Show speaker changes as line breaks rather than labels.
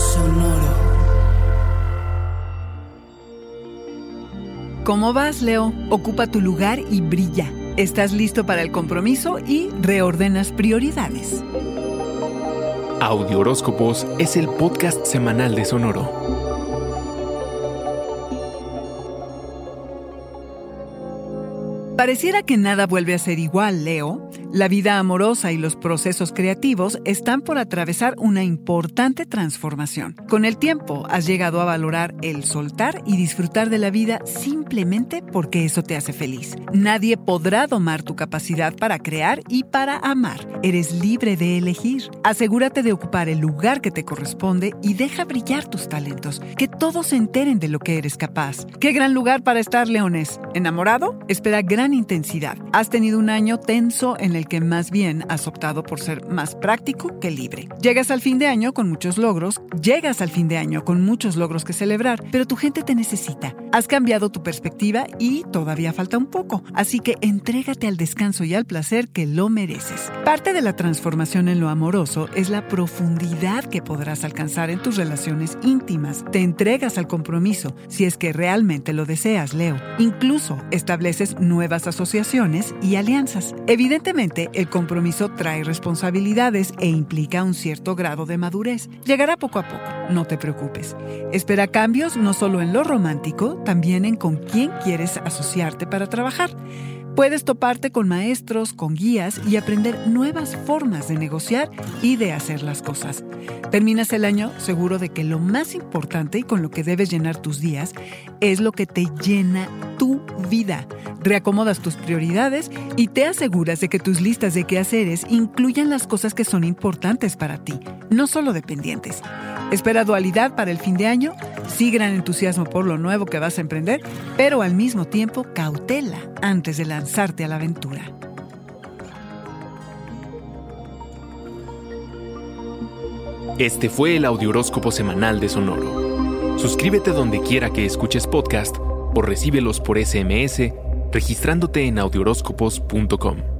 Sonoro.
¿Cómo vas, Leo? Ocupa tu lugar y brilla. Estás listo para el compromiso y reordenas prioridades.
Audio Horóscopos es el podcast semanal de Sonoro.
Pareciera que nada vuelve a ser igual, Leo. La vida amorosa y los procesos creativos están por atravesar una importante transformación. Con el tiempo has llegado a valorar el soltar y disfrutar de la vida simplemente porque eso te hace feliz. Nadie podrá domar tu capacidad para crear y para amar. Eres libre de elegir. Asegúrate de ocupar el lugar que te corresponde y deja brillar tus talentos. Que todos se enteren de lo que eres capaz. ¡Qué gran lugar para estar, Leones! ¿Enamorado? Espera gran intensidad. Has tenido un año tenso en el que más bien has optado por ser más práctico que libre. Llegas al fin de año con muchos logros, llegas al fin de año con muchos logros que celebrar, pero tu gente te necesita. Has cambiado tu perspectiva y todavía falta un poco, así que entrégate al descanso y al placer que lo mereces. Parte de la transformación en lo amoroso es la profundidad que podrás alcanzar en tus relaciones íntimas. Te entregas al compromiso si es que realmente lo deseas, Leo. Incluso estableces nuevas asociaciones y alianzas. Evidentemente, el compromiso trae responsabilidades e implica un cierto grado de madurez. Llegará poco a poco, no te preocupes. Espera cambios no solo en lo romántico, también en con quién quieres asociarte para trabajar. Puedes toparte con maestros, con guías y aprender nuevas formas de negociar y de hacer las cosas. Terminas el año seguro de que lo más importante y con lo que debes llenar tus días es lo que te llena tu vida. Reacomodas tus prioridades y te aseguras de que tus listas de quehaceres incluyan las cosas que son importantes para ti, no solo dependientes. Espera dualidad para el fin de año, sí gran entusiasmo por lo nuevo que vas a emprender, pero al mismo tiempo cautela antes de lanzarte a la aventura.
Este fue el Audioróscopo semanal de Sonoro. Suscríbete donde quiera que escuches podcast o recíbelos por SMS registrándote en audioróscopos.com.